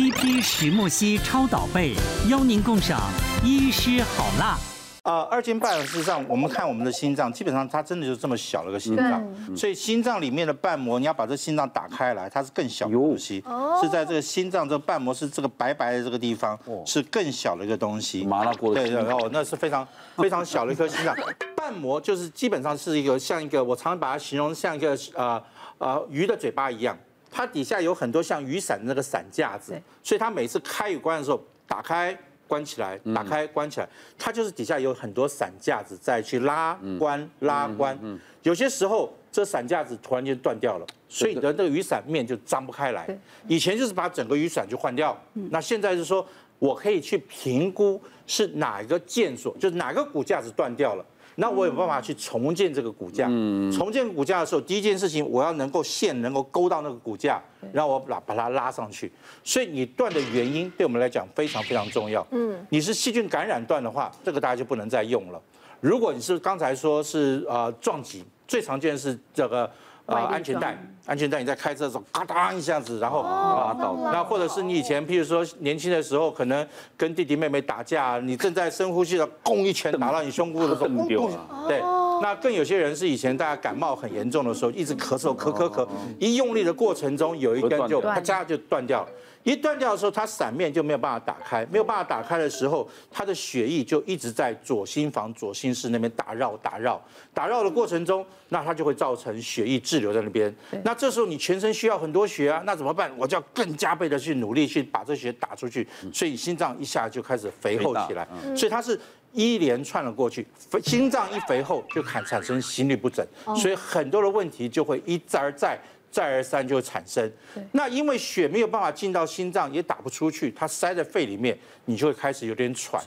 CP 石墨烯超导被，邀您共赏医师好辣。呃，二斤半，事实上，我们看我们的心脏，基本上它真的就这么小了一个心脏，所以心脏里面的瓣膜，你要把这心脏打开来，它是更小的东西，是在这个心脏这个瓣膜是这个白白的这个地方，是更小的一个东西。麻辣锅对对哦，那是非常非常小的一颗心脏。瓣膜就是基本上是一个像一个，我常常把它形容像一个呃呃鱼的嘴巴一样，它底下有很多像雨伞的那个伞架子，所以它每次开与关的时候打开。关起来，打开，关起来，它就是底下有很多伞架子再去拉关拉关。有些时候这伞架子突然间断掉了，所以你的那个雨伞面就张不开来。以前就是把整个雨伞就换掉，那现在是说我可以去评估是哪一个腱索，就是哪个骨架子断掉了。那我有办法去重建这个骨架。重建骨架的时候，第一件事情我要能够线能够勾到那个骨架，然后我把把它拉上去。所以你断的原因对我们来讲非常非常重要。嗯，你是细菌感染断的话，这个大家就不能再用了。如果你是刚才说是呃撞击，最常见的是这个。啊，安全带，安全带，你在开车的时候，咔当一下子，然后拉倒。那或者是你以前，譬如说年轻的时候，可能跟弟弟妹妹打架，你正在深呼吸的，咣一拳打到你胸部的时候，咣丢了。对，那更有些人是以前大家感冒很严重的时候，一直咳嗽，咳咳咳，一用力的过程中，有一根就啪嚓就断掉了。一断掉的时候，它伞面就没有办法打开，没有办法打开的时候，它的血液就一直在左心房、左心室那边打绕、打绕、打绕的过程中，那它就会造成血液滞留在那边。那这时候你全身需要很多血啊，那怎么办？我就要更加倍的去努力去把这血打出去，所以心脏一下就开始肥厚起来。所以它是一连串的过去，心脏一肥厚就产产生心律不整，所以很多的问题就会一再而再。再而三就会产生，那因为血没有办法进到心脏，也打不出去，它塞在肺里面，你就会开始有点喘。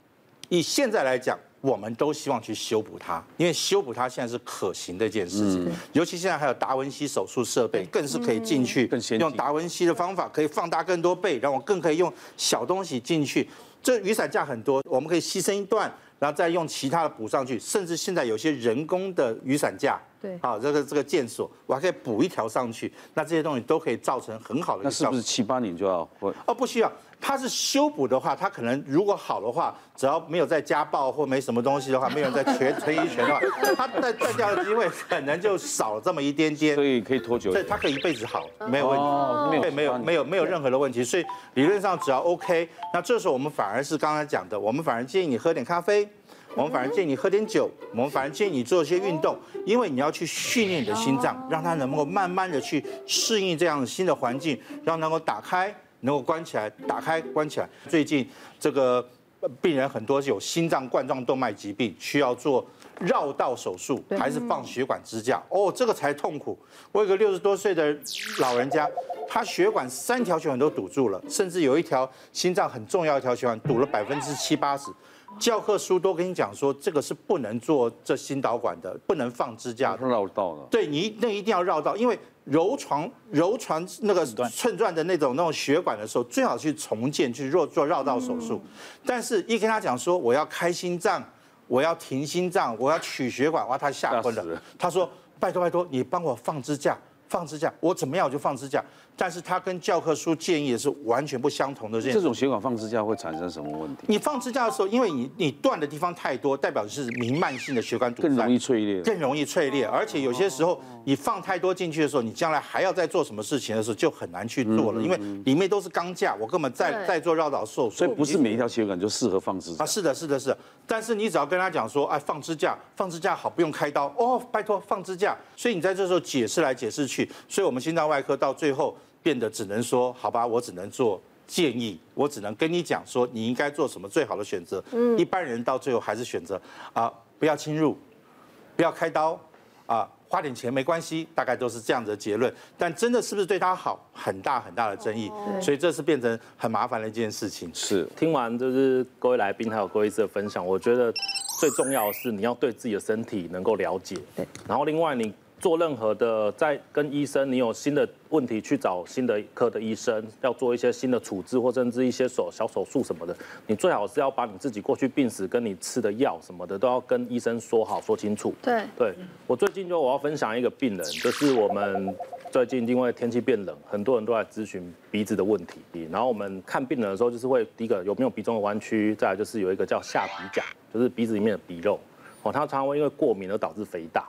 以现在来讲，我们都希望去修补它，因为修补它现在是可行的一件事情。尤其现在还有达文西手术设备，更是可以进去，用达文西的方法可以放大更多倍，然后我更可以用小东西进去。这雨伞架很多，我们可以牺牲一段，然后再用其他的补上去，甚至现在有些人工的雨伞架。对，好，这个这个线索，我还可以补一条上去，那这些东西都可以造成很好的。那是不是七八年就要？哦，不需要，它是修补的话，它可能如果好的话，只要没有再家暴或没什么东西的话，没有人再捶捶一拳的话，它再再掉的机会可能就少了这么一点点。所以可以拖久。所以它可以一辈子好，没有问题，哦、没有没有没有没有任何的问题。所以理论上只要 OK，那这时候我们反而是刚才讲的，我们反而建议你喝点咖啡。我们反而建议你喝点酒，我们反而建议你做一些运动，因为你要去训练你的心脏，让它能够慢慢的去适应这样新的环境，让它能够打开，能够关起来，打开关起来。最近这个病人很多是有心脏冠状动脉疾病，需要做绕道手术，还是放血管支架？哦，这个才痛苦。我有个六十多岁的老人家，他血管三条血管都堵住了，甚至有一条心脏很重要一条血管堵了百分之七八十。教科书都跟你讲说，这个是不能做这心导管的，不能放支架。绕道了。对，你那一定要绕道，因为揉床揉床那个寸断的那种那种血管的时候，最好去重建去做做绕道手术。但是，一跟他讲说我要开心脏，我要停心脏，我要取血管，哇，他吓昏了。他说：拜托拜托，你帮我放支架。放支架，我怎么样我就放支架，但是它跟教科书建议的是完全不相同的。这种血管放支架会产生什么问题？你放支架的时候，因为你你断的地方太多，代表是弥漫性的血管堵塞，更容易脆裂，更容易脆裂。而且有些时候你放太多进去的时候，你将来还要再做什么事情的时候就很难去做了，因为里面都是钢架，我根本再再做绕道手术，所以不是每一条血管就适合放支架啊。是的，是的，是的。但是你只要跟他讲说，哎，放支架，放支架好，不用开刀哦，拜托放支架。所以你在这时候解释来解释去，所以我们心脏外科到最后变得只能说，好吧，我只能做建议，我只能跟你讲说你应该做什么最好的选择。嗯，一般人到最后还是选择啊，不要侵入，不要开刀啊。花点钱没关系，大概都是这样的结论。但真的是不是对他好，很大很大的争议。所以这是变成很麻烦的一件事情。是，听完就是各位来宾还有各位的分享，我觉得最重要的是你要对自己的身体能够了解。对。然后另外你。做任何的，在跟医生，你有新的问题去找新的科的医生，要做一些新的处置或甚至一些手小手术什么的，你最好是要把你自己过去病史跟你吃的药什么的都要跟医生说好说清楚。对，对我最近就我要分享一个病人，就是我们最近因为天气变冷，很多人都在咨询鼻子的问题。然后我们看病人的时候，就是会第一个有没有鼻中的弯曲，再来就是有一个叫下鼻甲，就是鼻子里面的鼻肉。哦，他常常会因为过敏而导致肥大。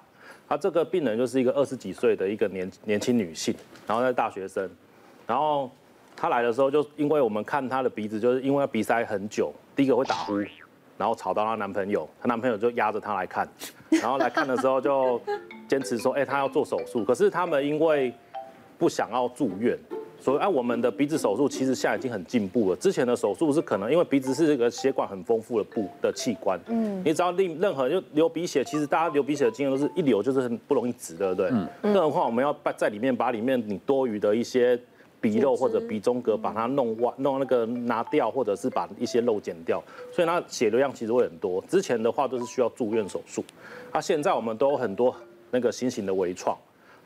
他这个病人就是一个二十几岁的一个年年轻女性，然后在大学生。然后她来的时候，就因为我们看她的鼻子，就是因为鼻塞很久，第一个会打呼，然后吵到她男朋友，她男朋友就压着她来看，然后来看的时候就坚持说，哎，她要做手术。可是他们因为不想要住院。所以，按，我们的鼻子手术其实现在已经很进步了。之前的手术是可能因为鼻子是这个血管很丰富的部的器官，嗯，你只要令任何就流鼻血，其实大家流鼻血的经验都是一流就是很不容易止，对不对？嗯。更何况我们要把在里面把里面你多余的一些鼻肉或者鼻中隔把它弄挖、弄那个拿掉，或者是把一些肉剪掉，所以那血流量其实会很多。之前的话都是需要住院手术，那现在我们都有很多那个新型的微创。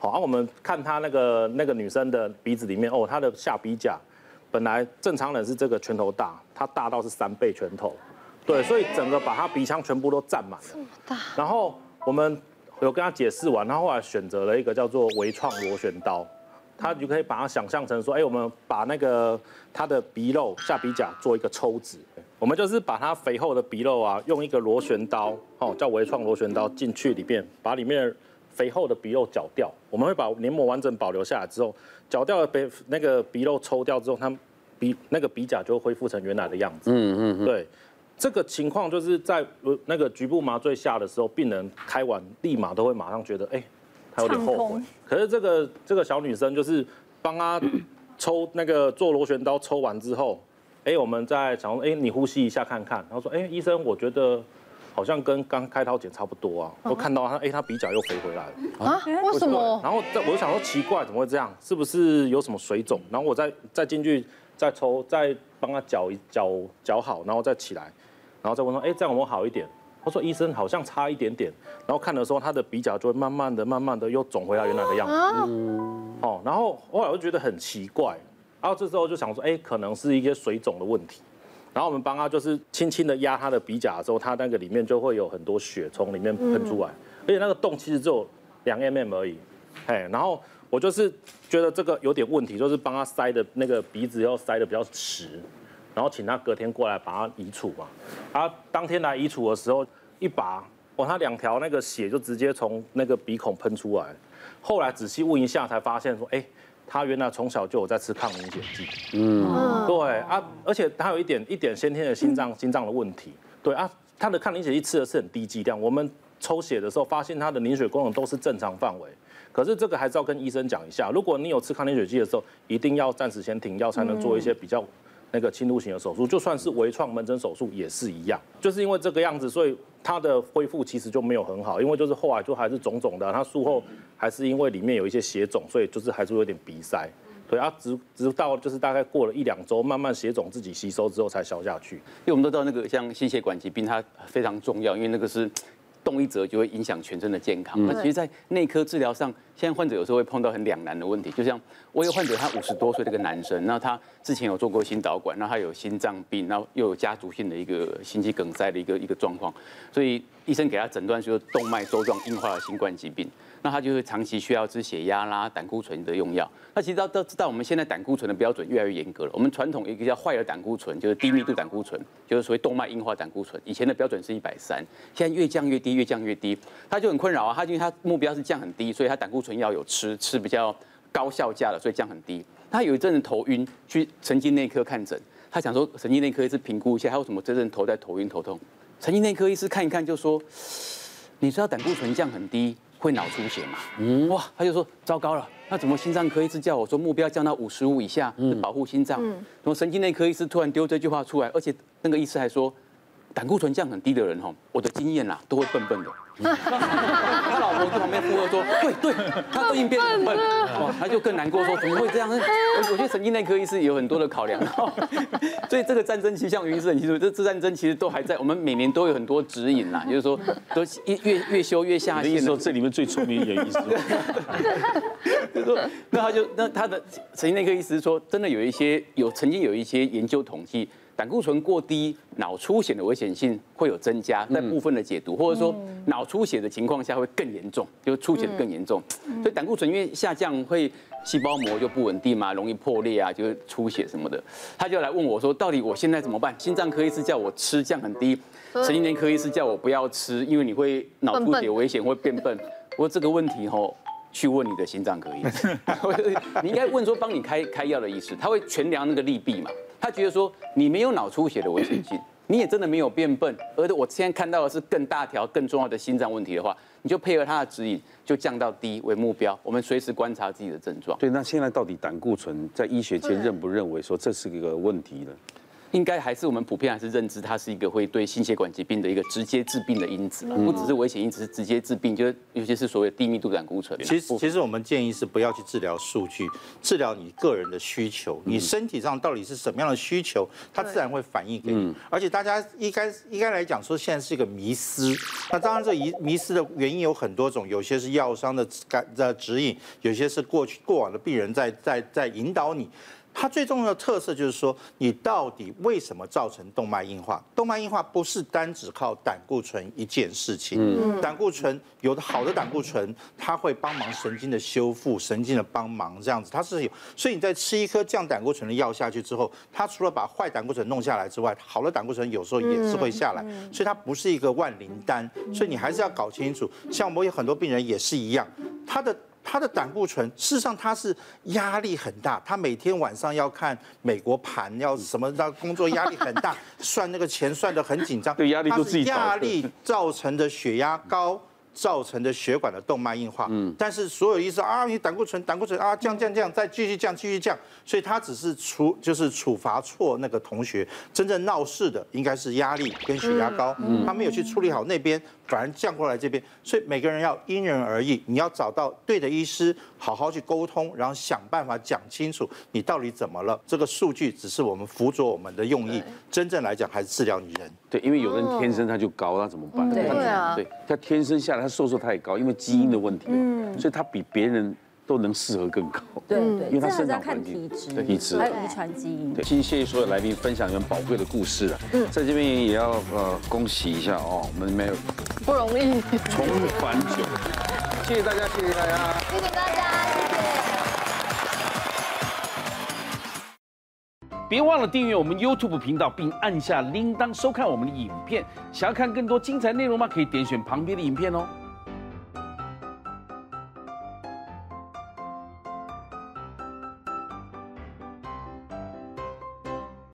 好，啊，我们看他那个那个女生的鼻子里面，哦，她的下鼻甲本来正常人是这个拳头大，她大到是三倍拳头，对，所以整个把她鼻腔全部都占满了。这么大。然后我们有跟她解释完，她后来选择了一个叫做微创螺旋刀，她就可以把它想象成说，哎，我们把那个她的鼻肉下鼻甲做一个抽脂，我们就是把它肥厚的鼻肉啊，用一个螺旋刀，哦，叫微创螺旋刀进去里面，把里面。肥厚的鼻肉绞掉，我们会把黏膜完整保留下来之后，绞掉的鼻那个鼻肉抽掉之后，它鼻那个鼻甲就会恢复成原来的样子。嗯嗯，对，这个情况就是在那个局部麻醉下的时候，病人开完立马都会马上觉得，哎，他有点后悔。可是这个这个小女生就是帮她抽那个做螺旋刀抽完之后，哎，我们再想说，哎，你呼吸一下看看，然后说，哎，医生，我觉得。好像跟刚开刀剪差不多啊，我看到他，哎，他鼻甲又肥回来了啊？为什么？然后我就想说奇怪，怎么会这样？是不是有什么水肿？然后我再再进去再抽，再帮他搅一搅搅好，然后再起来，然后再问说，哎，这样有没有好一点？他说医生好像差一点点。然后看的时候，他的鼻甲就会慢慢的、慢慢的又肿回来原来的样子。哦，然后后来我就觉得很奇怪，然后这时候就想说，哎，可能是一些水肿的问题。然后我们帮他就是轻轻的压他的鼻甲的时候，他那个里面就会有很多血从里面喷出来，而且那个洞其实只有两 mm 而已，哎，然后我就是觉得这个有点问题，就是帮他塞的那个鼻子要塞的比较实，然后请他隔天过来把它移除嘛。他当天来移除的时候，一拔，哦，他两条那个血就直接从那个鼻孔喷出来，后来仔细问一下才发现说，哎。他原来从小就有在吃抗凝血剂，嗯，对啊，而且他有一点一点先天的心脏心脏的问题，对啊，他的抗凝血剂吃的是很低剂量，我们抽血的时候发现他的凝血功能都是正常范围，可是这个还是要跟医生讲一下，如果你有吃抗凝血剂的时候，一定要暂时先停药，才能做一些比较那个侵入型的手术，就算是微创门诊手术也是一样，就是因为这个样子，所以。他的恢复其实就没有很好，因为就是后来就还是肿肿的，他术后还是因为里面有一些血肿，所以就是还是有点鼻塞。对啊，直直到就是大概过了一两周，慢慢血肿自己吸收之后才消下去。因为我们都知道那个像心血管疾病，它非常重要，因为那个是。动一折就会影响全身的健康。那其实，在内科治疗上，现在患者有时候会碰到很两难的问题。就像我有患者，他五十多岁的一个男生，那他之前有做过心导管，那他有心脏病，然后又有家族性的一个心肌梗塞的一个一个状况，所以医生给他诊断说动脉粥状硬化的新冠疾病。那他就会长期需要吃血压啦、胆固醇的用药。那其实都都知道，我们现在胆固醇的标准越来越严格了。我们传统一个叫坏的胆固醇，就是低密度胆固醇，就是所谓动脉硬化胆固醇。以前的标准是一百三，现在越降越低，越降越低。他就很困扰啊，他因为他目标是降很低，所以他胆固醇要有吃，吃比较高效价的，所以降很低。他有一阵子头晕，去神经内科看诊，他想说神经内科医师评估一下，他为什么真正头在头晕头痛？神经内科医师看一看就说，你知道胆固醇降很低。会脑出血嘛？嗯，哇，他就说糟糕了，那怎么心脏科医师叫我说目标降到五十五以下，嗯，保护心脏？嗯，怎么神经内科医师突然丢这句话出来？而且那个医师还说，胆固醇降很低的人哈，我的经验啦，都会笨笨的。他老婆在旁边附和说：“对对，他都已经变很笨，哇，他就更难过说怎么会这样？我 我觉得神经内科医师有很多的考量，所以这个战争其实像云是很清楚，这次战争其实都还在，我们每年都有很多指引啦，就是说都越越修越下线。说这里面最聪明的医师，就说那他就那他的神经内科医师说，真的有一些有曾经有一些研究统计。”胆固醇过低，脑出血的危险性会有增加，在部分的解读，或者说脑出血的情况下会更严重，就出血的更严重。所以胆固醇因为下降会细胞膜就不稳定嘛，容易破裂啊，就是出血什么的。他就来问我说，到底我现在怎么办？心脏科医师叫我吃降很低，神经内科医师叫我不要吃，因为你会脑出血危险，会变笨。我说这个问题吼，去问你的心脏科医师，你应该问说帮你开开药的医师，他会权量那个利弊嘛。他觉得说你没有脑出血的危险性。你也真的没有变笨，而我现在看到的是更大条、更重要的心脏问题的话，你就配合他的指引，就降到低为目标。我们随时观察自己的症状。对，那现在到底胆固醇在医学界认不认为说这是一个问题呢？应该还是我们普遍还是认知，它是一个会对心血管疾病的一个直接致病的因子，不只是危险因子，是直接致病，就是尤其是所谓低密度胆固醇。其实，其实我们建议是不要去治疗数据，治疗你个人的需求，你身体上到底是什么样的需求，它自然会反映给你。而且大家应该应该来讲说，现在是一个迷失。那当然，这迷迷失的原因有很多种，有些是药商的感的指引，有些是过去过往的病人在在在引导你。它最重要的特色就是说，你到底为什么造成动脉硬化？动脉硬化不是单只靠胆固醇一件事情。嗯，胆固醇有的好的胆固醇，它会帮忙神经的修复，神经的帮忙这样子，它是有。所以你在吃一颗降胆固醇的药下去之后，它除了把坏胆固醇弄下来之外，好的胆固醇有时候也是会下来。所以它不是一个万灵丹，所以你还是要搞清楚。像我有很多病人也是一样，他的。他的胆固醇，事实上他是压力很大，他每天晚上要看美国盘，要什么，他工作压力很大，算那个钱算得很紧张，对，压力都自己压力造成的血压高。造成的血管的动脉硬化，嗯，但是所有医生啊，你胆固醇胆固醇啊降降降，再继续降继续降，所以他只是处就是处罚错那个同学，真正闹事的应该是压力跟血压高，嗯，他没有去处理好那边，反而降过来这边，所以每个人要因人而异，你要找到对的医师，好好去沟通，然后想办法讲清楚你到底怎么了。这个数据只是我们辅佐我们的用意，真正来讲还是治疗女人。对，因为有人天生他就高，那怎么办？对啊，对，他天生下来他瘦瘦太高，因为基因的问题，嗯，所以他比别人都能适合更高。对对，因为他生长环境、体质，还有遗传基因。对，谢谢所有来宾分享你们宝贵的故事啊。嗯，在这边也要呃恭喜一下哦，我们没有不容易重返九，谢谢大家，谢谢大家，谢谢大家，谢谢。别忘了订阅我们 YouTube 频道，并按下铃铛收看我们的影片。想要看更多精彩内容吗？可以点选旁边的影片哦。